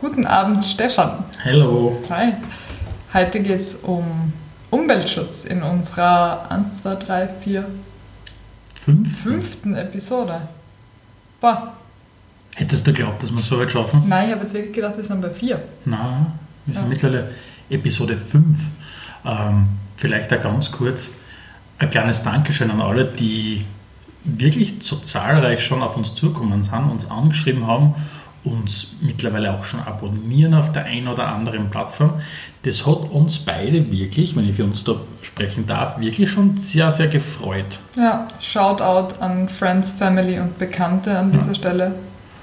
Guten Abend, Stefan. Hallo. Hi. Heute geht es um Umweltschutz in unserer 1, 2, 3, 4, Fünf? fünften Episode. Boah, Hättest du geglaubt, dass wir so weit schaffen? nein, ich habe jetzt wirklich gedacht, wir sind bei 4. Nein, wir sind Ja. mittlerweile Episode 5. Ähm, vielleicht auch ganz kurz ein kleines Dankeschön an alle, die wirklich so zahlreich schon auf uns zukommen sind, uns angeschrieben haben, uns mittlerweile auch schon abonnieren auf der einen oder anderen Plattform. Das hat uns beide wirklich, wenn ich für uns da sprechen darf, wirklich schon sehr, sehr gefreut. Ja, Shoutout an Friends, Family und Bekannte an dieser Ja. Stelle.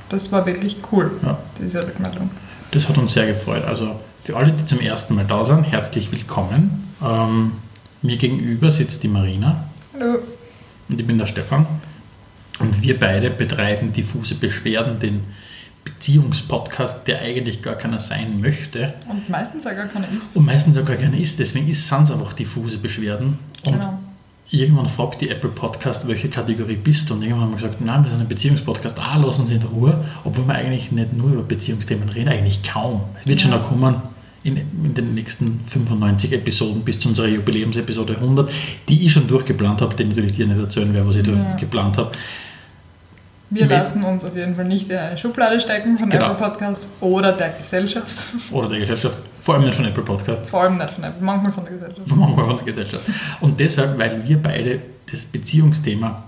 Das war wirklich cool, Ja. diese Rückmeldung. Das hat uns sehr gefreut. Also für alle, die zum ersten Mal da sind, herzlich willkommen. Ähm, mir gegenüber sitzt die Marina Hallo. und ich bin der Stefan. Und wir beide betreiben diffuse Beschwerden, den Beziehungspodcast, der eigentlich gar keiner sein möchte Und meistens ja gar keine ist. und meistens auch gar keiner ist. Deswegen sind es einfach diffuse Beschwerden. Und Genau. irgendwann fragt die Apple Podcast, welche Kategorie bist du? Und irgendwann haben wir gesagt, nein, wir sind ein Beziehungspodcast. Ah, lass uns in Ruhe. Obwohl wir eigentlich nicht nur über Beziehungsthemen reden, eigentlich kaum. Es wird schon Ja. noch kommen in, in den nächsten 95 Episoden bis zu unserer Jubiläumsepisode 100, die ich schon durchgeplant habe, die natürlich dir nicht erzählen werde, was ich da Ja. geplant habe. Wir Wenn- lassen uns auf jeden Fall nicht in eine Schublade stecken von Genau. Apple Podcasts oder der Gesellschaft. Oder der Gesellschaft, vor allem nicht von Apple Podcast. Vor allem nicht von Apple, manchmal von der Gesellschaft. manchmal von der Gesellschaft. Und deshalb, weil wir beide das Beziehungsthema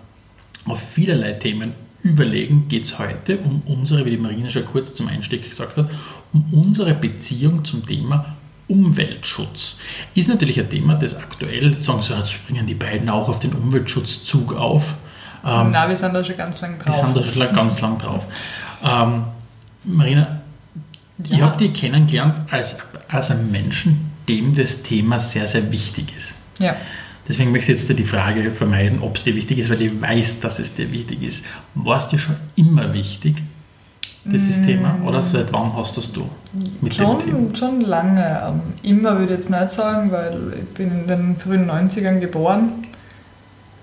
auf vielerlei Themen überlegen, geht es heute um unsere, wie die Marina schon kurz zum Einstieg gesagt hat, um unsere Beziehung zum Thema Umweltschutz. Ist natürlich ein Thema, das aktuell, sagen so, jetzt springen die beiden auch auf den Umweltschutzzug auf. Ähm, Na, wir sind da schon ganz lang drauf. sind da schon ganz lang drauf. Ähm, Marina, ich Ja. habe dich kennengelernt als, als einen Menschen, dem das Thema sehr, sehr wichtig ist. Ja. Deswegen möchte ich jetzt die Frage vermeiden, ob es dir wichtig ist, weil ich weiß, dass es dir wichtig ist. War es dir schon immer wichtig, dieses Thema? Oder seit wann hast das du mit dem Thema? Schon, schon lange. Ähm, Immer würde ich jetzt nicht sagen, weil ich bin in den frühen 90ern geboren.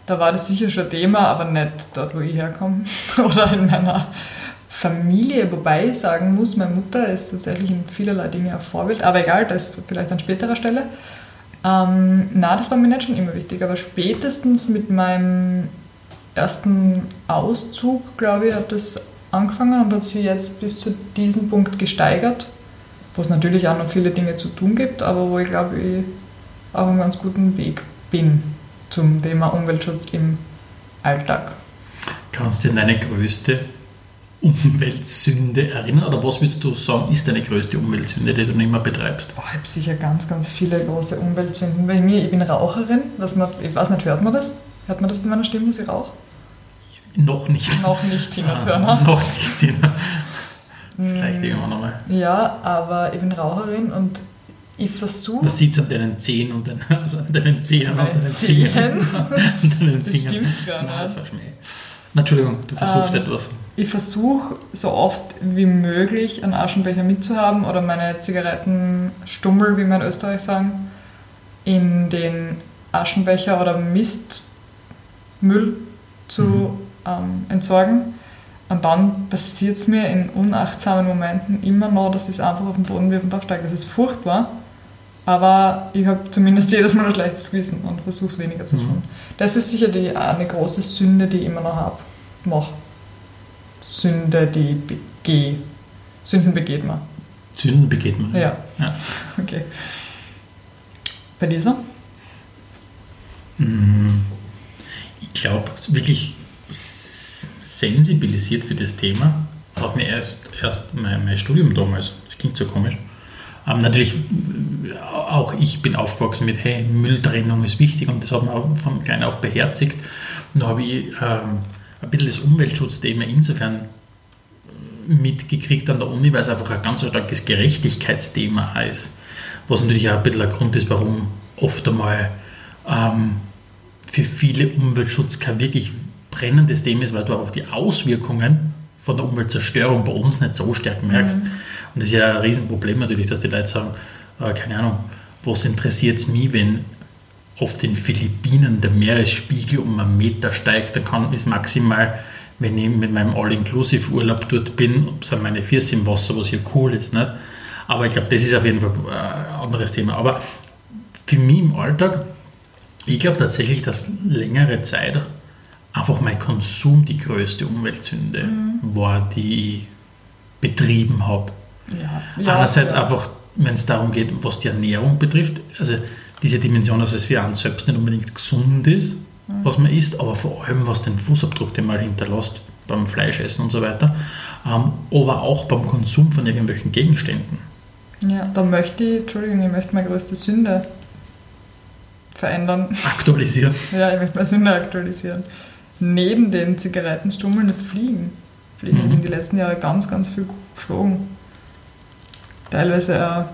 Da war das sicher schon Thema, aber nicht dort, wo ich herkomme. Oder in meiner Familie. Wobei ich sagen muss, meine Mutter ist tatsächlich in vielerlei Dinge ein Vorbild. Aber egal, das vielleicht an späterer Stelle. Ähm, na, das war mir nicht schon immer wichtig, aber spätestens mit meinem ersten Auszug, glaube ich, hat das angefangen und hat sich jetzt bis zu diesem Punkt gesteigert, wo es natürlich auch noch viele Dinge zu tun gibt, aber wo ich glaube, ich auf einem ganz guten Weg bin zum Thema Umweltschutz im Alltag. Kannst du deine größte Umweltsünde erinnern? Oder was würdest du sagen, ist deine größte Umweltsünde, die du nicht mehr betreibst? Boah, ich habe sicher ganz, ganz viele große Umweltsünden. Bei mir, ich bin Raucherin, was man, ich weiß nicht, hört man das? Hört man das bei meiner Stimme, dass ich rauche? Noch nicht. Noch nicht, Tina Ah, Turner. Noch nicht. Tina. Vielleicht irgendwann nochmal. Ja, aber ich bin Raucherin und ich versuche... Man sieht es an deinen Zehen und den, also an deinen Zähnen und deinen Zehen? Fingern. und deinen Das Fingern. stimmt gar Nein, das nicht. war Schmäh. Na, Entschuldigung, du versuchst Ähm, etwas. Ich versuche so oft wie möglich einen Aschenbecher mitzuhaben oder meine Zigarettenstummel, wie wir in Österreich sagen, in den Aschenbecher oder Mistmüll zu ähm, entsorgen. Und dann passiert es mir in unachtsamen Momenten immer noch, dass ich es einfach auf den Boden wirf und aufsteige. Das ist furchtbar, aber ich habe zumindest jedes Mal ein schlechtes Gewissen und versuche es weniger zu Mhm. tun. Das ist sicher die, eine große Sünde, die ich immer noch habe. Mach. Sünde, die ich begehe. Sünden begeht man. Sünden begeht man. Ja. Ja. Okay. Bei dir so? Mm, Ich glaube, wirklich sensibilisiert für das Thema hat mir erst, erst mein, mein Studium damals. Das klingt so komisch. Ähm, natürlich, auch ich bin aufgewachsen mit, hey, Mülltrennung ist wichtig und das hat man auch von klein auf beherzigt. Nur habe ich ähm, ein bisschen das Umweltschutzthema insofern äh, mitgekriegt an der Uni, weil es einfach ein ganz starkes Gerechtigkeitsthema ist. Was natürlich auch ein bisschen ein Grund ist, warum oft einmal ähm, für viele Umweltschutz kein wirklich brennendes Thema ist, weil du auch die Auswirkungen von der Umweltzerstörung bei uns nicht so stark merkst. Und das ist ja ein Riesenproblem natürlich, dass die Leute sagen, äh, keine Ahnung, was interessiert es mich, wenn auf den Philippinen der Meeresspiegel um einen Meter steigt, dann kann, ist maximal wenn ich mit meinem All-Inclusive-Urlaub dort bin, sind meine Füße im Wasser, was hier cool ist. Nicht? Aber ich glaube, das ist auf jeden Fall ein anderes Thema. Aber für mich im Alltag, ich glaube tatsächlich, dass längere Zeit einfach mein Konsum die größte Umweltsünde mhm. war, die ich betrieben habe. Ja, ja, Einerseits ja. einfach, wenn es darum geht, was die Ernährung betrifft, also diese Dimension, dass es für einen selbst nicht unbedingt gesund ist, mhm. was man isst, aber vor allem was den Fußabdruck, den man hinterlässt beim Fleischessen und so weiter, ähm, aber auch beim Konsum von irgendwelchen Gegenständen. Ja, da möchte ich, Entschuldigung, ich möchte meine größte Sünde verändern. Aktualisieren. ja, ich möchte meine Sünde aktualisieren. Neben den Zigarettenstummeln das Fliegen. Fliegen. Mhm. Bin die letzten Jahre ganz, ganz viel geflogen. Teilweise auch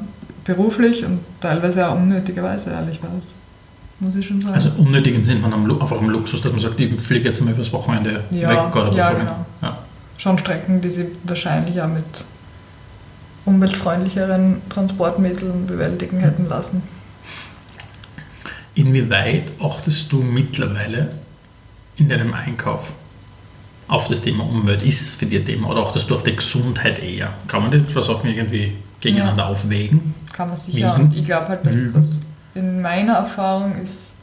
beruflich und teilweise auch unnötigerweise, ehrlich gesagt. Muss ich schon sagen. Also unnötig im Sinne von einem, einfach einem Luxus, dass man sagt, ich fliege jetzt mal übers Wochenende ja, weg oder ja, genau. Ja. Schon Strecken, die sie wahrscheinlich auch mit umweltfreundlicheren Transportmitteln bewältigen hätten lassen. Inwieweit achtest du mittlerweile in deinem Einkauf auf das Thema Umwelt? Ist es für dich ein Thema oder achtest du auf die Gesundheit eher? Kann man die zwei Sachen irgendwie gegeneinander ja. aufwägen? Kann man sicher. Und ich glaube halt, dass, dass in meiner Erfahrung ist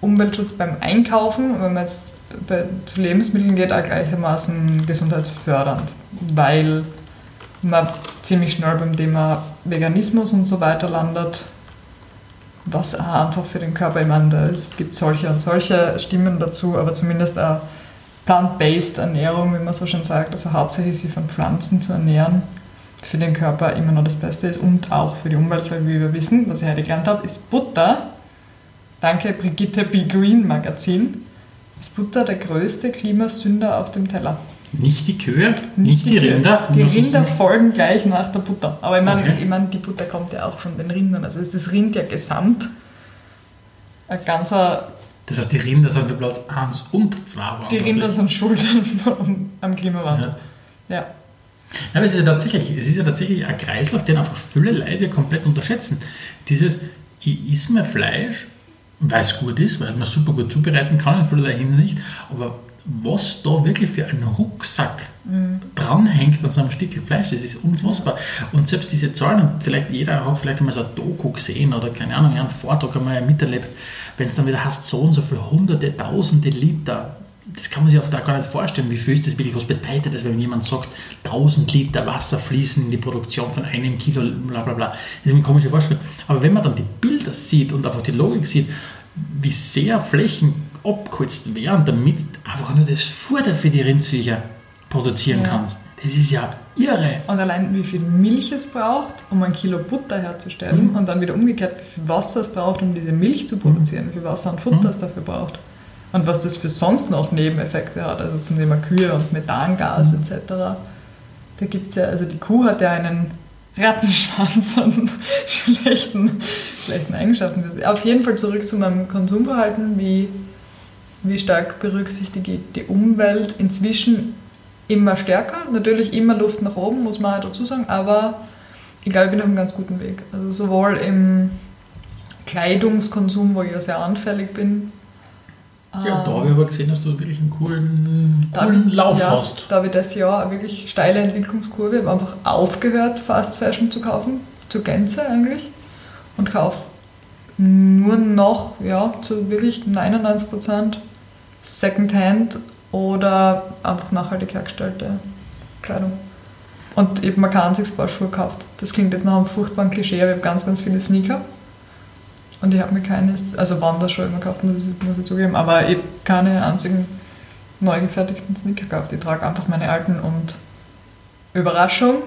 Umweltschutz beim Einkaufen, wenn man jetzt bei, zu Lebensmitteln geht, auch gleichermaßen gesundheitsfördernd, weil man ziemlich schnell beim Thema Veganismus und so weiter landet, was auch einfach für den Körper, ich meine, es gibt solche und solche Stimmen dazu, aber zumindest eine plant-based Ernährung, wie man so schon sagt, also hauptsächlich sich von Pflanzen zu ernähren, für den Körper immer noch das Beste ist und auch für die Umwelt, weil wie wir wissen, was ich heute gelernt habe, ist Butter, danke Brigitte B. Green Magazin, ist Butter der größte Klimasünder auf dem Teller. Nicht die Kühe, nicht, nicht die, die Rinder. Die Rinder folgen gleich nach der Butter. Aber ich meine, okay. ich mein, die Butter kommt ja auch von den Rindern. Also ist das Rind ja gesamt ein ganzer. Das heißt, die Rinder sind für Platz 1 und 2 Die Rinder sind schuld am Klimawandel. Ja. ja. Aber es ist ja tatsächlich, es ist ja tatsächlich ein Kreislauf, den einfach viele Leute komplett unterschätzen. Dieses, ich esse mir Fleisch, weil es gut ist, weil man super gut zubereiten kann in vielerlei Hinsicht, aber was da wirklich für ein Rucksack mhm. dranhängt an so einem Stück Fleisch, das ist unfassbar. Und selbst diese Zahlen, vielleicht jeder hat vielleicht einmal so ein Doku gesehen oder keine Ahnung, einen Vortrag einmal miterlebt, wenn es dann wieder heißt, so und so viele hunderte, tausende Liter, das kann man sich oft auch gar nicht vorstellen, wie viel ist das wirklich, was bedeutet das, wenn jemand sagt, 1000 Liter Wasser fließen in die Produktion von einem Kilo, bla bla bla. Das ist eine komische Vorstellung. Aber wenn man dann die Bilder sieht und einfach die Logik sieht, wie sehr Flächen abgeholzt werden, damit einfach nur das Futter für die Rindviecher produzieren ja. kannst. Das ist ja irre. Und allein wie viel Milch es braucht, um ein Kilo Butter herzustellen mhm. und dann wieder umgekehrt, wie viel Wasser es braucht, um diese Milch zu produzieren, wie viel Wasser und Futter mhm. es dafür braucht. Und was das für sonst noch Nebeneffekte hat, also zum Thema Kühe und Methangas mhm. etc. Da gibt es ja, also die Kuh hat ja einen Rattenschwanz und schlechten, schlechten Eigenschaften. Auf jeden Fall zurück zu meinem Konsumverhalten, wie wie stark berücksichtige ich die Umwelt inzwischen immer stärker. Natürlich immer Luft nach oben, muss man halt dazu sagen, aber ich glaube, ich bin auf einem ganz guten Weg. Also sowohl im Kleidungskonsum, wo ich ja sehr anfällig bin. Ja, da habe ich aber gesehen, dass du wirklich einen coolen, coolen da, Lauf ja, hast. Da habe ich das Jahr eine wirklich steile Entwicklungskurve. Ich habe einfach aufgehört, Fast Fashion zu kaufen, zur Gänze eigentlich. Und kaufe nur noch, ja, zu wirklich 99 Prozent Secondhand oder einfach nachhaltig hergestellte Kleidung. Und eben man kein einziges Paar Schuhe gekauft. Das klingt jetzt nach einem furchtbaren Klischee, aber ich habe ganz, ganz viele Sneaker. Und ich habe mir keine, also Wanderschuhe immer gekauft, muss ich, muss ich zugeben, aber ich habe keine einzigen neu gefertigten Sneaker gekauft. Ich trage einfach meine alten und Überraschung.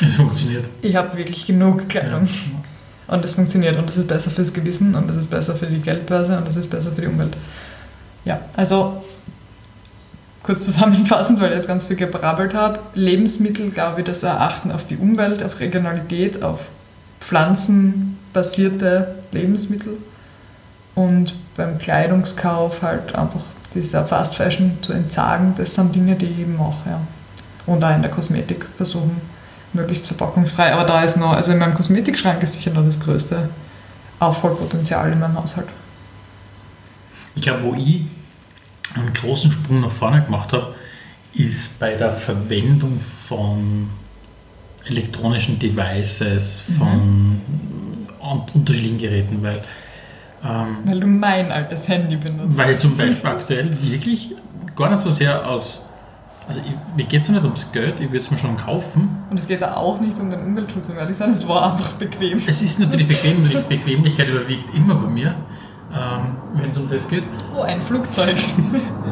Es funktioniert. Ich habe wirklich genug Kleidung. Ja. Und es funktioniert und es ist besser fürs Gewissen und es ist besser für die Geldbörse und es ist besser für die Umwelt. Ja, also kurz zusammenfassend, weil ich jetzt ganz viel gebrabbelt habe. Lebensmittel, glaube ich, das Erachten auf die Umwelt, auf Regionalität, auf pflanzenbasierte Lebensmittel und beim Kleidungskauf halt einfach dieser Fast Fashion zu entsagen, das sind Dinge, die ich mache. Ja. Und auch in der Kosmetik versuchen, möglichst verpackungsfrei. Aber da ist noch, also in meinem Kosmetikschrank ist sicher noch das größte Aufholpotenzial in meinem Haushalt. Ich glaube, wo ich einen großen Sprung nach vorne gemacht habe, ist bei der Verwendung von elektronischen Devices, von mhm. Unterschiedlichen Geräten, weil ähm, weil du mein altes Handy benutzt. Weil zum Beispiel aktuell wirklich gar nicht so sehr aus. Also ich, mir geht es nicht ums Geld, ich würde es mir schon kaufen. Und es geht da auch nicht um den Umweltschutz, um ehrlich sein, es war einfach bequem. Es ist natürlich bequem, natürlich Bequemlichkeit überwiegt immer bei mir, ähm, wenn es um das geht. Oh, ein Flugzeug.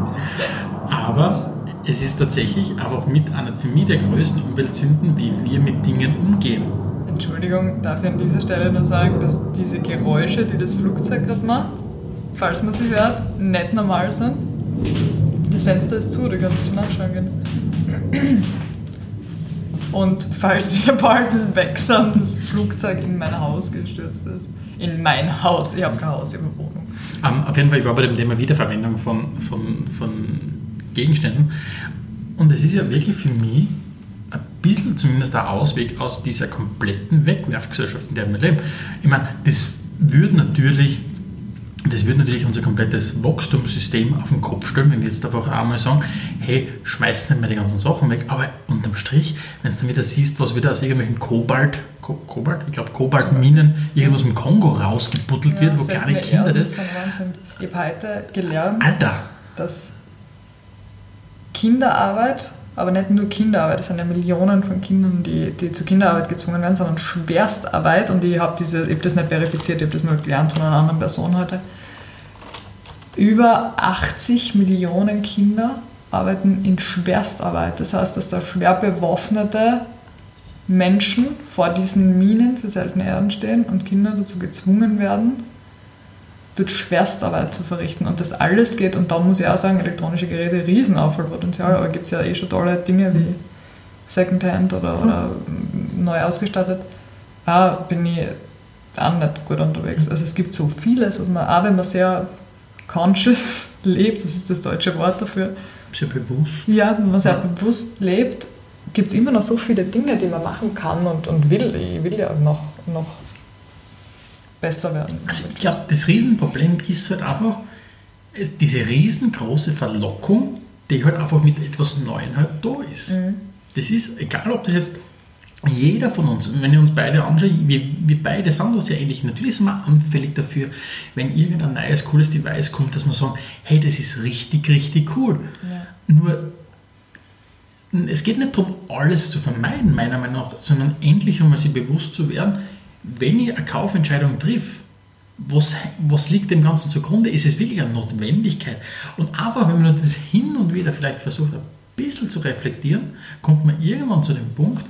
Aber es ist tatsächlich einfach mit einer für mich der größten Umweltsünden, wie wir mit Dingen umgehen. Entschuldigung, darf ich an dieser Stelle nur sagen, dass diese Geräusche, die das Flugzeug gerade macht, falls man sie hört, nicht normal sind. Das Fenster ist zu, du kannst schon nachschauen gehen. Und falls wir bald weg sind, das Flugzeug in mein Haus gestürzt ist. In mein Haus, ich habe kein Haus, ich habe Wohnung. Um, auf jeden Fall, ich war bei dem Thema Wiederverwendung von, von, von Gegenständen. Und es ist ja wirklich für mich bisschen zumindest der Ausweg aus dieser kompletten Wegwerfgesellschaft, in der wir leben. Ich meine, das würde natürlich, das würde natürlich unser komplettes Wachstumssystem auf den Kopf stellen, wenn wir jetzt einfach einmal sagen, hey, schmeiß nicht mehr die ganzen Sachen weg, aber unterm Strich, wenn du dann wieder siehst, was wieder aus irgendwelchen Kobalt, Ko Kobalt, ich glaube Kobaltminen, irgendwas im Kongo rausgebuttelt ja, wird, wo kleine Kinder das... Ich habe heute gelernt, Alter. dass Kinderarbeit aber nicht nur Kinderarbeit, es sind ja Millionen von Kindern, die, die zur Kinderarbeit gezwungen werden, sondern Schwerstarbeit. Und ich habe hab das nicht verifiziert, ich habe das nur gelernt von einer anderen Person heute. Über 80 Millionen Kinder arbeiten in Schwerstarbeit. Das heißt, dass da schwer bewaffnete Menschen vor diesen Minen für seltene Erden stehen und Kinder dazu gezwungen werden, dort Schwerstarbeit zu verrichten. Und das alles geht, und da muss ich auch sagen, elektronische Geräte, Riesenaufwallpotenzial, aber gibt es ja eh schon tolle Dinge wie Secondhand oder, oder neu ausgestattet. Da bin ich auch nicht gut unterwegs. Also es gibt so vieles, was man, auch wenn man sehr conscious lebt, das ist das deutsche Wort dafür. Sehr bewusst. Ja, wenn man sehr ja. bewusst lebt, gibt es immer noch so viele Dinge, die man machen kann und, und will. Ich will ja noch, noch besser werden. Also ich glaube, das Riesenproblem ist halt einfach diese riesengroße Verlockung, die halt einfach mit etwas Neuem halt da ist. Mhm. Das ist, egal ob das jetzt jeder von uns, wenn ihr uns beide anschaut, wir, wir beide sind da sehr ähnlich. Natürlich sind wir anfällig dafür, wenn irgendein neues, cooles Device kommt, dass wir sagen, hey, das ist richtig, richtig cool. Ja. Nur, es geht nicht darum, alles zu vermeiden, meiner Meinung nach, sondern endlich einmal sich bewusst zu werden, wenn ich eine Kaufentscheidung triff, was, was liegt dem Ganzen zugrunde? Ist es wirklich eine Notwendigkeit? Und einfach, wenn man das hin und wieder vielleicht versucht, ein bisschen zu reflektieren, kommt man irgendwann zu dem Punkt,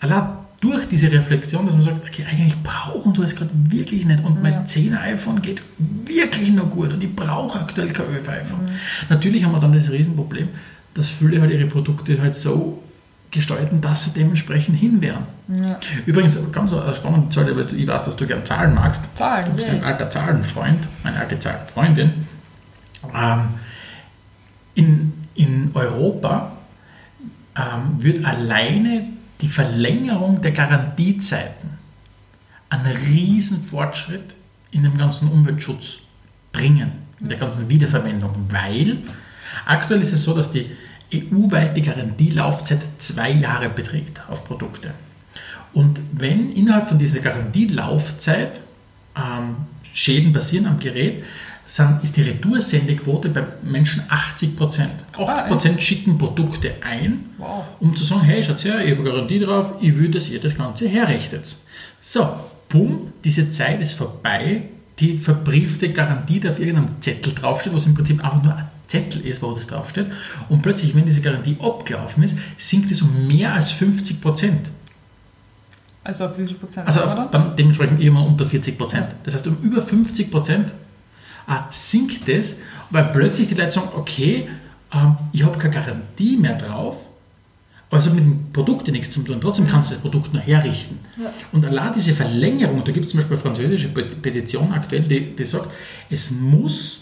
allein durch diese Reflexion, dass man sagt, okay, eigentlich brauchen du es gerade wirklich nicht und mein ja. 10 iPhone geht wirklich noch gut und ich brauche aktuell kein 11 iPhone. Mhm. Natürlich haben wir dann das Riesenproblem, dass viele halt ihre Produkte halt so gestalten, dass sie dementsprechend hinwären. Ja. Übrigens, ganz eine spannende Zahl, weil ich weiß, dass du gerne Zahlen magst. Zahlen, Du bist yeah. ein alter Zahlenfreund, eine alte Zahlenfreundin. Ähm, in, in Europa ähm, wird alleine die Verlängerung der Garantiezeiten einen riesen Fortschritt in dem ganzen Umweltschutz bringen, in der ganzen Wiederverwendung, weil aktuell ist es so, dass die EU-weite Garantielaufzeit zwei Jahre beträgt auf Produkte. Und wenn innerhalb von dieser Garantielaufzeit ähm, Schäden passieren am Gerät, sind, ist die Retourssendequote bei Menschen 80 Prozent. 80 Prozent ah, schicken Produkte ein, wow. um zu sagen, hey, schaut her, ich habe Garantie drauf, ich will, dass ihr das Ganze herrichtet. So, bumm, diese Zeit ist vorbei, die verbriefte Garantie, die auf irgendeinem Zettel draufsteht, was im Prinzip einfach nur Zettel ist, wo das draufsteht. Und plötzlich, wenn diese Garantie abgelaufen ist, sinkt es um mehr als 50 Prozent. Also auf wie viel Prozent? Also auf, dann dementsprechend immer unter 40 Prozent. Das heißt, um über 50 Prozent äh, sinkt es, weil plötzlich die Leute sagen, okay, ähm, ich habe keine Garantie mehr drauf, also mit dem Produkt nichts zu tun. Trotzdem kannst du das Produkt noch herrichten. Ja. Und allein diese Verlängerung, da gibt es zum Beispiel eine französische Petition aktuell, die, die sagt, es muss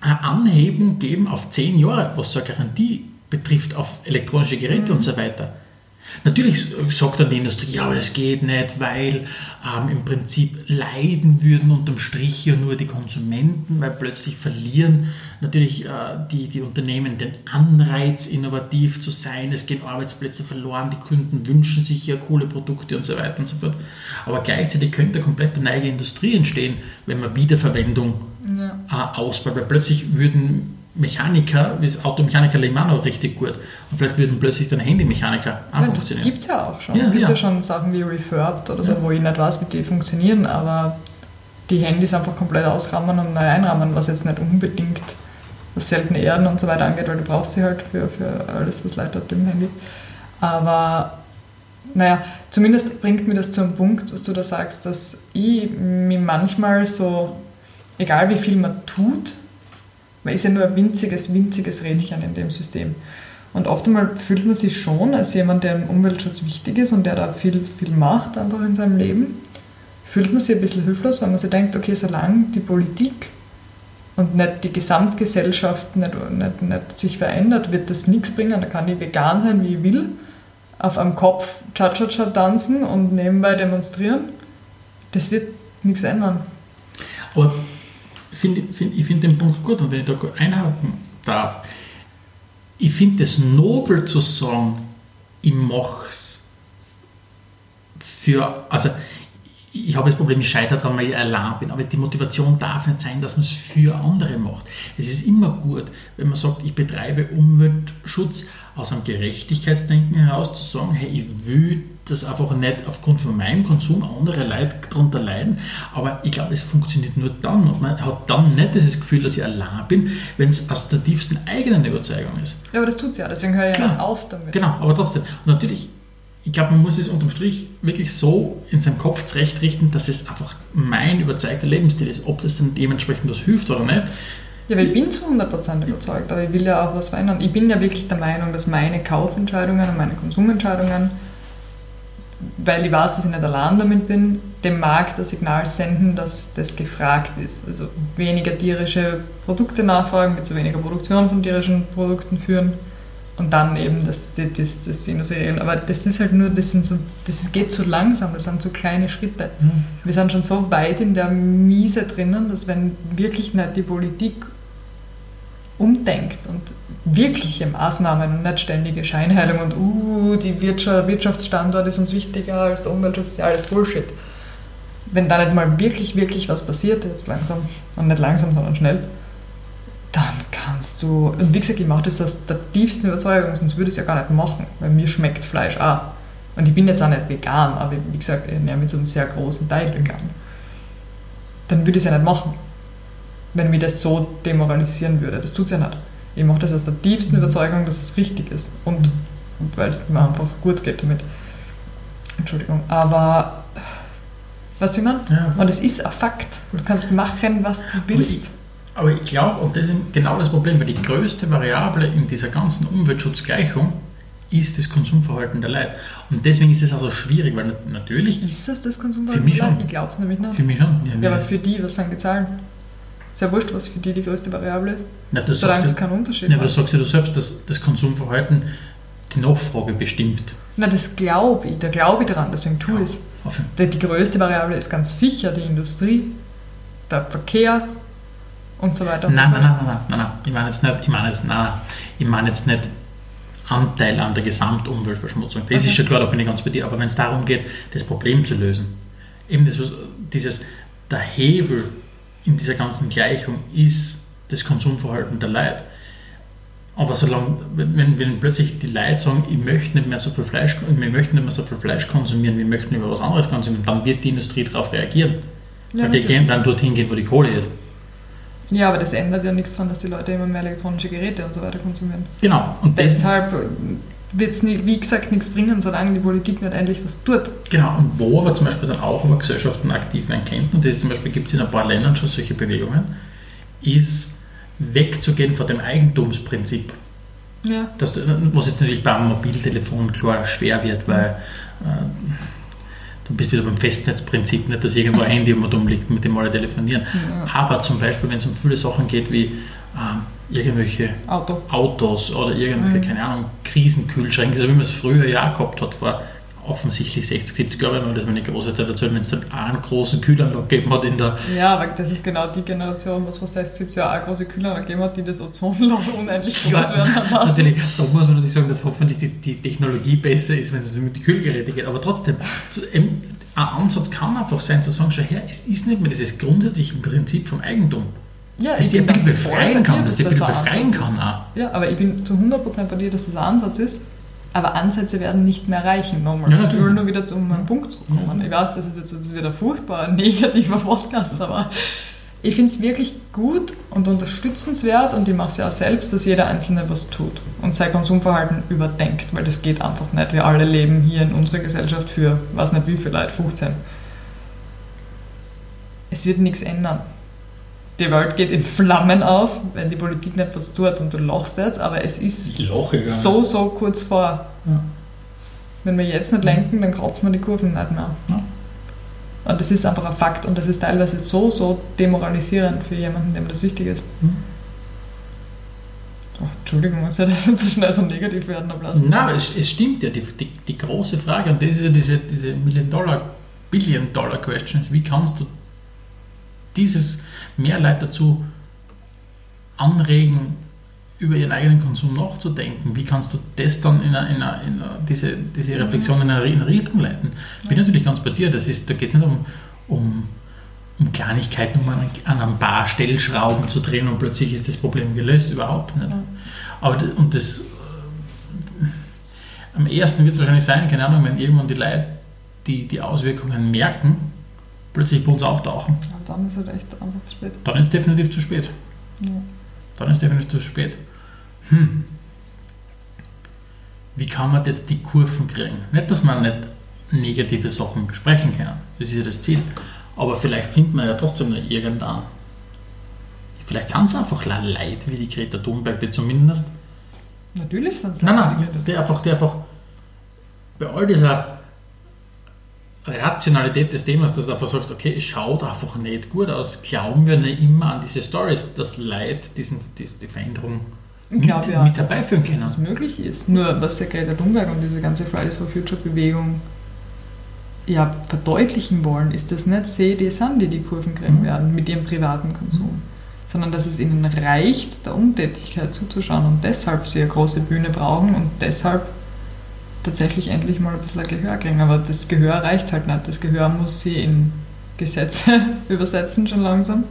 Anhebung geben auf zehn Jahre, was so eine Garantie betrifft, auf elektronische Geräte mhm. und so weiter. Natürlich sagt dann die Industrie, ja, aber das geht nicht, weil ähm, im Prinzip leiden würden unterm Strich ja nur die Konsumenten, weil plötzlich verlieren natürlich äh, die, die Unternehmen den Anreiz, innovativ zu sein. Es gehen Arbeitsplätze verloren, die Kunden wünschen sich ja coole Produkte und so weiter und so fort. Aber gleichzeitig könnte eine komplette neue Industrie entstehen, wenn man Wiederverwendung ja. äh, ausbaut, weil plötzlich würden Mechaniker, das Automechaniker leben auch richtig gut. Und vielleicht würden plötzlich dann Handymechaniker auch ja, funktionieren. Das gibt es ja auch schon. Ja, es gibt ja. ja. schon Sachen wie Refurbed oder so, wo ich nicht weiß, wie die funktionieren, aber die Handys einfach komplett ausrahmen und neu einrahmen, was jetzt nicht unbedingt das seltene Erden und so weiter angeht, weil du brauchst sie halt für, für alles, was Leute hat im Handy. Aber naja, zumindest bringt mir das zu einem Punkt, was du da sagst, dass ich mir manchmal so, egal wie viel man tut, man ist ja nur ein winziges, winziges Rädchen in dem System. Und oft einmal fühlt man sich schon als jemand, der im Umweltschutz wichtig ist und der da viel, viel macht einfach in seinem Leben, fühlt man sich ein bisschen hilflos, weil man sich denkt, okay, solange die Politik und nicht die Gesamtgesellschaft nicht, nicht, nicht sich verändert, wird das nichts bringen. Da kann ich vegan sein, wie ich will, auf einem Kopf Cha-Cha-Cha tanzen und nebenbei demonstrieren. Das wird nichts ändern. Aber find, find, ich finde den Punkt gut und wenn ich da einhaken darf, ich finde es nobel zu sagen, ich mache es für, also ich habe das Problem, ich scheitere daran, weil ich allein bin, aber die Motivation darf nicht sein, dass man es für andere macht. Es ist immer gut, wenn man sagt, ich betreibe Umweltschutz aus einem Gerechtigkeitsdenken heraus, zu sagen, hey, ich will das einfach nicht aufgrund von meinem Konsum andere Leute darunter leiden, aber ich glaube, es funktioniert nur dann und man hat dann nicht dieses Gefühl, dass ich allein bin, wenn es aus der tiefsten eigenen Überzeugung ist. Ja, aber das tut es ja, deswegen höre ich ja auf damit. Genau, aber trotzdem. Und natürlich ich glaube, man muss es unterm Strich wirklich so in seinem Kopf zurechtrichten, dass es einfach mein überzeugter Lebensstil ist. Ob das dann dementsprechend was hilft oder nicht. Ja, weil ich bin zu 100% überzeugt, aber ich will ja auch was verändern. Ich bin ja wirklich der Meinung, dass meine Kaufentscheidungen und meine Konsumentscheidungen, weil ich weiß, dass ich nicht allein damit bin, dem Markt das Signal senden, dass das gefragt ist. Also weniger tierische Produkte nachfragen, wird zu weniger Produktion von tierischen Produkten führen und dann eben das, das, das Sinusoidal. Aber das ist halt nur, das, sind so, das geht so langsam, das sind so kleine Schritte. Mhm. Wir sind schon so weit in der Miese drinnen, dass wenn wirklich nicht die Politik umdenkt und wirkliche Maßnahmen und nicht ständige Scheinheilung und uh, die Wirtschaft, Wirtschaftsstandort ist uns wichtiger als der Umweltschutz, ist ja alles Bullshit. Wenn da nicht mal wirklich, wirklich was passiert jetzt langsam, und nicht langsam, sondern schnell, dann kannst du, und wie gesagt, ich mache das aus der tiefsten Überzeugung, sonst würde ich es ja gar nicht machen, weil mir schmeckt Fleisch auch. Und ich bin jetzt auch nicht vegan, aber wie gesagt, ich ernähre mich zu einem sehr großen Teil vegan. Dann würde ich es ja nicht machen, wenn mich das so demoralisieren würde. Das tut es ja nicht. Ich mache das aus der tiefsten Überzeugung, dass es richtig ist und, und weil es mir einfach gut geht damit. Entschuldigung, aber was ich meine? Ja. Und es ist ein Fakt. Du kannst machen, was du willst. Aber ich glaube, und das ist genau das Problem, weil die größte Variable in dieser ganzen Umweltschutzgleichung ist das Konsumverhalten der Leute. Und deswegen ist es also schwierig, weil natürlich. Ist das das Konsumverhalten? Für mich schon. Ich glaube es nämlich nicht. Für mich schon. Ja, ja aber für die, was sind die Zahlen? Ist ja wurscht, was für die die größte Variable ist. Na, das Solange es keinen Unterschied Ja, aber das sagst du selbst, dass das Konsumverhalten die Nachfrage bestimmt. Na, das glaube ich. Da glaube ich dran, deswegen tue ich es. Die größte Variable ist ganz sicher die Industrie, der Verkehr, und so weiter. Und nein, so nein, nein, nein, nein, nein, ich meine jetzt nicht, ich meine jetzt, nein, ich meine jetzt nicht Anteil an der Gesamtumweltverschmutzung. Das okay. ist schon klar, da bin ich ganz bei dir, aber wenn es darum geht, das Problem zu lösen, eben das, dieses, der Hebel in dieser ganzen Gleichung ist das Konsumverhalten der Leute. Aber solange, wenn, wenn plötzlich die Leute sagen, ich möchte nicht mehr so viel Fleisch, wir möchten nicht mehr so viel Fleisch konsumieren, wir möchten über was anderes konsumieren, dann wird die Industrie darauf reagieren. Ja, weil die gehen dann dorthin gehen, wo die Kohle ist. Ja, aber das ändert ja nichts daran, dass die Leute immer mehr elektronische Geräte und so weiter konsumieren. Genau. Und deshalb wird es, wie gesagt, nichts bringen, solange die Politik nicht endlich was tut. Genau, und wo aber zum Beispiel dann auch über Gesellschaften aktiv werden könnten, und das zum Beispiel gibt es in ein paar Ländern schon solche Bewegungen, ist wegzugehen von dem Eigentumsprinzip. Ja. Das, was jetzt natürlich beim Mobiltelefon klar schwer wird, weil äh, du bist wieder beim Festnetzprinzip, nicht, dass irgendwo ein Handy um liegt, mit dem alle telefonieren. Ja. Aber zum Beispiel, wenn es um viele Sachen geht wie ähm, irgendwelche Auto. Autos oder irgendwelche, Mhm. keine Ahnung, Krisenkühlschränke, so wie man es früher ja auch gehabt hat, vor offensichtlich 60, 70 Jahren, weil das meine Großeltern erzählen, wenn es dann einen großen Kühlanlage gegeben hat in der Ja, aber das ist genau die Generation, was vor 60, 70 Jahren auch große Kühler gegeben hat, die das Ozonloch unendlich groß werden hat lassen. Natürlich, da muss man natürlich sagen, dass hoffentlich die, die Technologie besser ist, wenn es um die Kühlgeräte geht. Aber trotzdem, zu, eben, ein Ansatz kann einfach sein, zu sagen, schau her, es ist nicht mehr dieses grundsätzliche Prinzip vom Eigentum. Ja, Dass die ein bisschen befreien kann, dass die ein bisschen befreien kann auch. Ja, aber ich bin zu 100% bei dir, dass das ein Ansatz ist. Aber Ansätze werden nicht mehr reichen, nochmal. Ja, ich natürlich. will nur wieder um einen Punkt zu kommen. Ja. Ich weiß, das ist jetzt das ist wieder furchtbar negativer Podcast, aber ich finde es wirklich gut und unterstützenswert und ich mache es ja auch selbst, dass jeder Einzelne was tut und sein Konsumverhalten überdenkt, weil das geht einfach nicht. Wir alle leben hier in unserer Gesellschaft für, weiß nicht wie viel Leute, 15. Es wird nichts ändern. Die Welt geht in Flammen auf, wenn die Politik nicht was tut und du lachst jetzt, aber es ist so, so kurz vor. Ja. Wenn wir jetzt nicht lenken, dann kratzen wir die Kurven nicht mehr. Ja. Und das ist einfach ein Fakt und das ist teilweise so, so demoralisierend für jemanden, dem das wichtig ist. Hm. Oh, Entschuldigung, muss ja das jetzt so schnell so negativ werden lassen. Nein, es, es stimmt ja, die, die, die große Frage, und das ist ja diese, diese Million-Dollar, Billion-Dollar-Questions, wie kannst du dieses mehr Leute dazu anregen, über ihren eigenen Konsum nachzudenken? Wie kannst du das dann in, eine, in, eine, in eine, diese, diese Reflexion in eine, in eine Richtung leiten? Ich bin Ja. natürlich ganz bei dir, das ist, da geht es nicht um, um, um Kleinigkeiten, um an, an ein paar Stellschrauben zu drehen und plötzlich ist das Problem gelöst, überhaupt nicht. Ja. Aber und das äh, am ersten wird es wahrscheinlich sein, keine Ahnung, wenn irgendwann die Leute die, die Auswirkungen merken, plötzlich bei uns auftauchen, Und dann ist halt echt einfach zu spät. dann ist es definitiv zu spät. Ja. Dann ist es definitiv zu spät. Hm. Wie kann man jetzt die Kurven kriegen? Nicht, dass man nicht negative Sachen besprechen kann, das ist ja das Ziel. Aber vielleicht findet man ja trotzdem noch irgendwann. Vielleicht sind es einfach Leute wie die Greta Thunberg, die zumindest Natürlich sind es Nein, nein, der einfach, der einfach bei all dieser Rationalität des Themas, dass du einfach sagst, okay, es schaut einfach nicht gut aus, glauben wir nicht immer an diese Stories, dass Leute diesen, diese, die Veränderung Ich glaube mit- ja, mit dass, herbeiführen dass können. es möglich ist. Nur was der Greta Thunberg und diese ganze Fridays for Future Bewegung ja, verdeutlichen wollen, ist, dass nicht sie die sind, die die Kurven kriegen Mhm. werden mit ihrem privaten Konsum, sondern dass es ihnen reicht, der Untätigkeit zuzuschauen und deshalb sie eine große Bühne brauchen und deshalb tatsächlich endlich mal ein bisschen Gehör kriegen. Aber das Gehör reicht halt nicht. Das Gehör muss sie in Gesetze übersetzen schon langsam,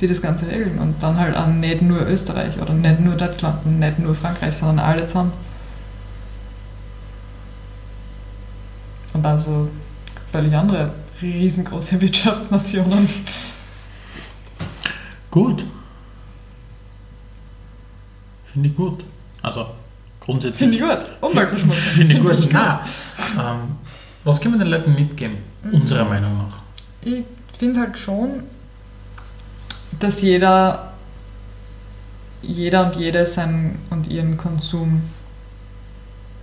die das Ganze regeln. Und dann halt auch nicht nur Österreich oder nicht nur Deutschland und nicht nur Frankreich, sondern alle zusammen. Und also völlig andere riesengroße Wirtschaftsnationen. Gut. Finde ich gut. Also grundsätzlich. Finde ich gut. Umweltverschmutzung. Finde ich gut. Nein. Ähm, was können wir den Leuten mitgeben, Mhm. unserer Meinung nach? Ich finde halt schon, dass jeder, jeder und jede seinen und ihren Konsum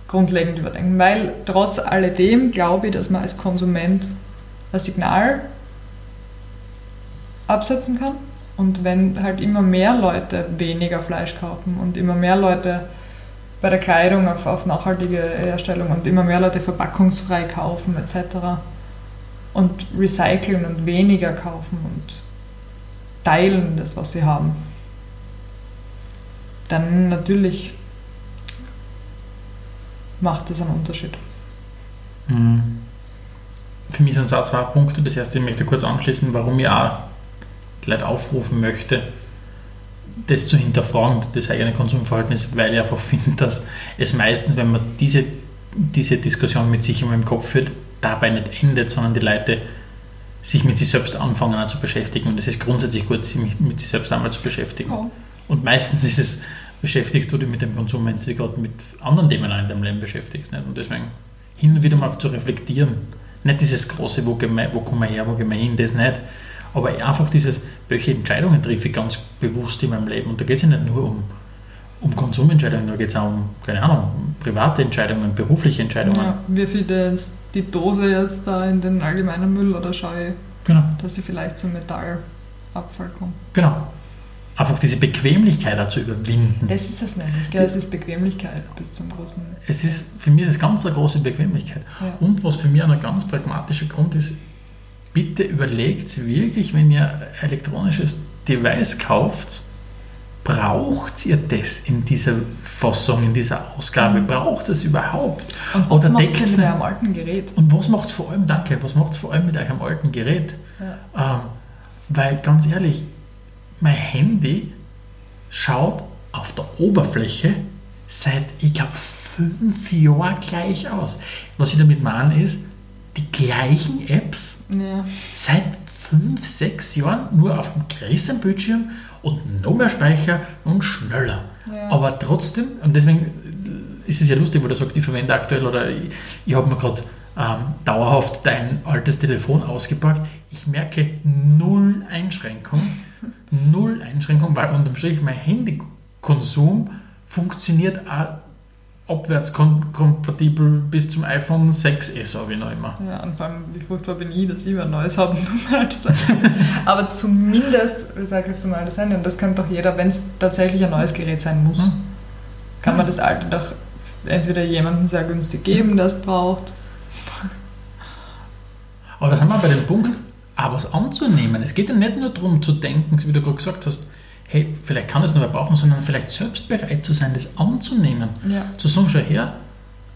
grundlegend überdenken. Weil trotz alledem glaube ich, dass man als Konsument ein Signal absetzen kann. Und wenn halt immer mehr Leute weniger Fleisch kaufen und immer mehr Leute bei der Kleidung auf, auf nachhaltige Herstellung und immer mehr Leute verpackungsfrei kaufen etc. und recyceln und weniger kaufen und teilen das, was sie haben, dann natürlich macht das einen Unterschied. Mhm. Für mich sind es auch zwei Punkte. Das erste, ich möchte kurz anschließen, warum ich auch die Leute aufrufen möchte, das zu hinterfragen, das eigene Konsumverhalten ist, weil ich einfach finde, dass es meistens, wenn man diese, diese Diskussion mit sich immer im Kopf führt, dabei nicht endet, sondern die Leute sich mit sich selbst anfangen an zu beschäftigen. Und es ist grundsätzlich gut, sich mit, mit sich selbst einmal zu beschäftigen. Ja. Und meistens ist es, beschäftigst du dich mit dem Konsum, wenn du dich gerade mit anderen Themen in deinem Leben beschäftigst. Nicht? Und deswegen hin und wieder mal zu reflektieren. Nicht dieses große, wo, gehen wir, wo kommen wir her, wo gehen wir hin, das nicht. Aber einfach dieses, welche Entscheidungen treffe ich ganz bewusst in meinem Leben. Und da geht es ja nicht nur um, um Konsumentscheidungen, da geht es auch um, keine Ahnung, um private Entscheidungen, berufliche Entscheidungen. Ja, wie viel das, die Dose jetzt da in den allgemeinen Müll oder schaue ich, Genau. dass sie vielleicht zum Metallabfall kommt. Genau. einfach diese Bequemlichkeit auch zu überwinden. Das ist es nämlich, gell? es ist Bequemlichkeit bis zum großen. Es ist für mich das ganz eine große Bequemlichkeit. Ja. Und was für mich ein ganz pragmatischer Grund ist, bitte überlegt wirklich, wenn ihr ein elektronisches Device kauft, braucht ihr das in dieser Fassung, in dieser Ausgabe? Braucht es überhaupt? Und was Oder macht ihr mit eurem alten Gerät? Und was macht es vor allem, danke, was macht es vor allem mit eurem alten Gerät? Ja. Ähm, weil ganz ehrlich, mein Handy schaut auf der Oberfläche seit, ich glaube, fünf Jahren gleich aus. Was ich damit meine ist, die gleichen Apps Ja. seit fünf, sechs Jahren nur auf einem größeren Bildschirm und noch mehr Speicher und schneller. Ja. Aber trotzdem, und deswegen ist es ja lustig, weil du sagst, ich verwende aktuell oder ich, ich habe mir gerade ähm, dauerhaft dein altes Telefon ausgepackt. Ich merke null Einschränkung, null Einschränkung, weil unterm Strich mein Handykonsum funktioniert auch abwärtskompatibel bis zum iPhone 6S, habe ich noch immer. Ja, und vor allem, wie furchtbar bin ich, dass ich ein neues habe und das hast. Aber zumindest, sagst du mal das Handy, und das könnte doch jeder, wenn es tatsächlich ein neues Gerät sein muss, Hm. kann man das alte doch entweder jemandem sehr günstig geben, der es braucht. Aber da sind wir bei dem Punkt, auch was anzunehmen. Es geht ja nicht nur darum zu denken, wie du gerade gesagt hast, hey, vielleicht kann es noch wer brauchen, sondern vielleicht selbst bereit zu sein, das anzunehmen. Ja. Zu sagen, schau her,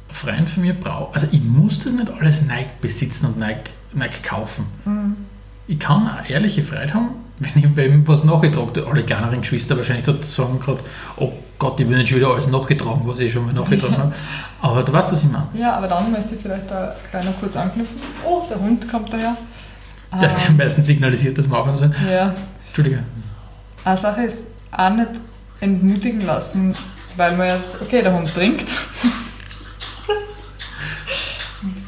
ein Freund von mir braucht, also ich muss das nicht alles Nike besitzen und Nike, Nike kaufen. Mhm. Ich kann eine ehrliche Freude haben, wenn ich wem was nachgetragen Alle kleineren Geschwister wahrscheinlich dort sagen gerade, oh Gott, ich will nicht schon wieder alles nachgetragen, was ich schon mal nachgetragen habe. Aber du weißt, was ich meine. ja, aber dann möchte ich vielleicht da gleich noch kurz anknüpfen. Oh, der Hund kommt daher. Der hat sich am meisten signalisiert, dass wir aufhören sollen. ja, Entschuldige. Eine Sache ist auch nicht entmutigen lassen, weil man jetzt, okay, der Hund trinkt.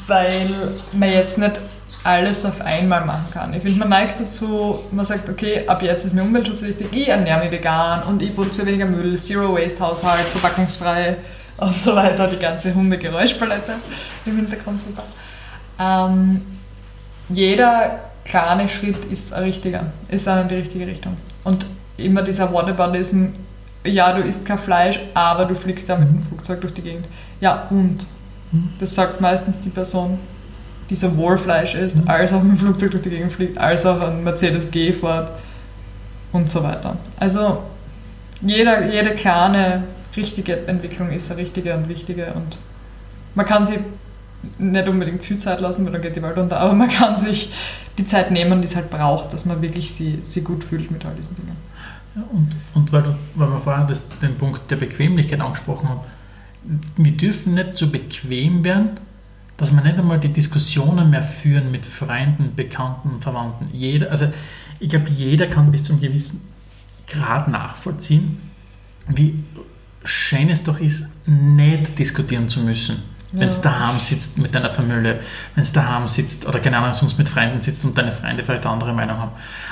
weil man jetzt nicht alles auf einmal machen kann. Ich finde, man neigt dazu, man sagt, okay, ab jetzt ist mir Umweltschutz wichtig, ich ernähre mich vegan und ich produziere weniger Müll, Zero Waste Haushalt, verpackungsfrei und so weiter, die ganze Hundegeräuschpalette im Hintergrund super. Ähm, jeder kleine Schritt ist ein richtiger, ist auch in die richtige Richtung. Und immer dieser Whataboutism, ja, du isst kein Fleisch, aber du fliegst ja mit dem Flugzeug durch die Gegend. Ja, und? Das sagt meistens die Person, die sowohl Fleisch isst, als auch mit dem Flugzeug durch die Gegend fliegt, als auch ein Mercedes G fährt und so weiter. Also jeder, jede kleine richtige Entwicklung ist eine richtige und wichtige und man kann sie nicht unbedingt viel Zeit lassen, weil dann geht die Welt unter, aber man kann sich die Zeit nehmen, die es halt braucht, dass man wirklich sie, sie gut fühlt mit all diesen Dingen. Und, und weil, weil wir vorher das, den Punkt der Bequemlichkeit angesprochen haben, wir dürfen nicht so bequem werden, dass wir nicht einmal die Diskussionen mehr führen mit Freunden, Bekannten, Verwandten. Jeder, also ich glaube, jeder kann bis zu einem gewissen Grad nachvollziehen, wie schön es doch ist, nicht diskutieren zu müssen. Wenn es Ja. daheim sitzt mit deiner Familie, wenn es daheim sitzt oder keine Ahnung, sonst mit Freunden sitzt und deine Freunde vielleicht eine andere Meinung haben.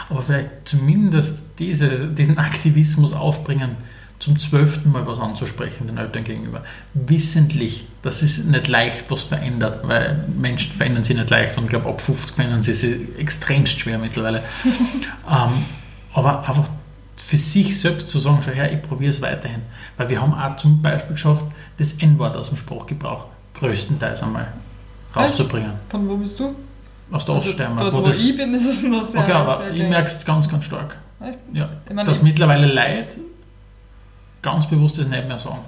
Aber vielleicht zumindest diese, diesen Aktivismus aufbringen, zum zwölften Mal was anzusprechen den Eltern gegenüber. Wissentlich, dass es nicht leicht was verändert, weil Menschen verändern sich nicht leicht und ich glaube, ab 50 verändern sie sich extremst schwer mittlerweile. ähm, aber einfach für sich selbst zu sagen, schau her, ich probiere es weiterhin. Weil wir haben auch zum Beispiel geschafft, das N-Wort aus dem Sprachgebrauch größtenteils einmal rauszubringen. Von wo bist du? Aus der Oststeiermark. Also Dort, wo wo ich bin, ist es noch sehr okay, aber sehr ich merke es ganz, ganz stark. Echt? Ja, Ich meine, dass ich- mittlerweile Leute ganz bewusst das nicht mehr sagen.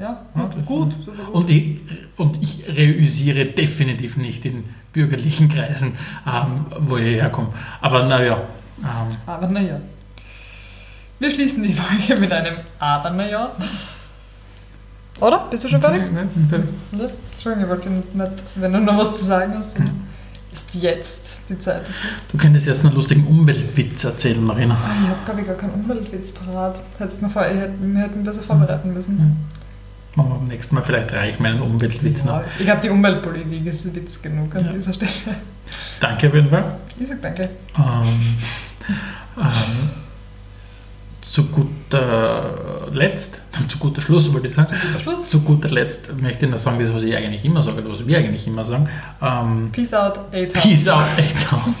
Ja, Ja, gut. Und ich, und ich reüsiere definitiv nicht in bürgerlichen Kreisen, ähm, wo ich herkomme. Aber naja, ähm, Aber naja. Wir schließen die Folge mit einem Aber naja. Oder? Bist du schon fertig? Ne? Entschuldigung, ich wollte nicht, wenn du noch was zu sagen hast, dann ist jetzt die Zeit. du könntest jetzt einen lustigen Umweltwitz erzählen, Marina. Ah, ich habe, glaube ich, gar keinen Umweltwitz parat. Hättest mir vor, ich hätte, wir hätten besser vorbereiten müssen. Machen wir beim nächsten Mal vielleicht reich meinen Umweltwitz noch. Ja, ich glaube, die Umweltpolitik ist Witz genug an Ja. dieser Stelle. Danke auf jeden Fall. Ich sag danke. Ähm, ähm, zu guter Letzt, zu guter Schluss wollte ich sagen, Guter Schluss. zu guter Letzt möchte ich noch sagen, das, was ich eigentlich immer sage, oder was wir eigentlich immer sagen. Ähm, Peace out, A-Town. Peace out, A-Town.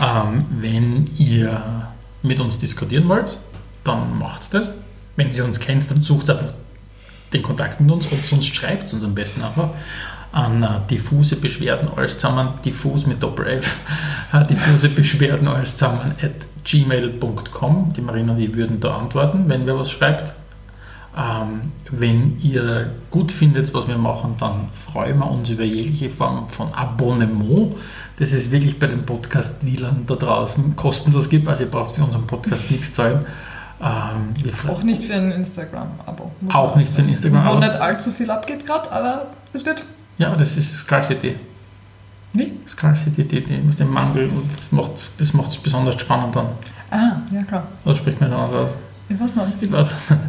ähm, wenn ihr mit uns diskutieren wollt, dann macht das. Wenn ihr uns kennt, dann sucht einfach den Kontakt mit uns und sonst schreibt es uns am besten einfach an äh, diffuse Beschwerden alles zusammen, diffus mit Doppel-F, diffuse Beschwerden alles zusammen at gmail.com. Die Marina, die würden da antworten, wenn wer was schreibt. Ähm, wenn ihr gut findet, was wir machen, dann freuen wir uns über jegliche Form von Abonnement. Das ist wirklich bei den Podcast-Dealern da draußen kostenlos gibt. Also ihr braucht für unseren Podcast nichts zahlen. Ähm, auch nicht für ein Instagram-Abo. Auch nicht für ein Instagram-Abo. Wo nicht allzu viel abgeht gerade, aber es wird. Ja, das ist Scarcity. Wie? Scarcity, die, die, den Mangel. Und das macht es das macht's besonders spannend dann. Ah, ja klar. Oder spricht man dann aus? Ich weiß nicht. Ich weiß nicht.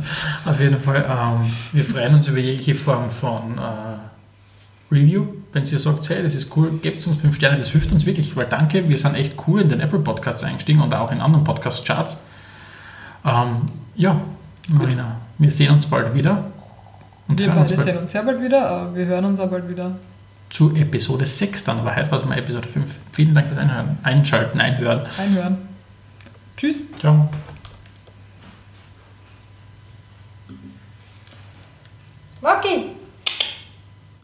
Auf jeden Fall, ähm, wir freuen uns über jegliche Form von äh, Review. Wenn ihr sagt, hey, das ist cool, gebt uns 5 Sterne, das hilft uns wirklich, weil danke, wir sind echt cool in den Apple Podcasts eingestiegen und auch in anderen Podcast-Charts. Ähm, ja, Marina, wir sehen uns bald wieder. wir beide sehen uns sehr bald wieder, aber wir hören uns auch bald wieder. Zu Episode 6 dann, aber heute war es mal Episode 5. Vielen Dank fürs Einhören, Einschalten, Einhören. Einhören. Tschüss. Ciao. Rocky!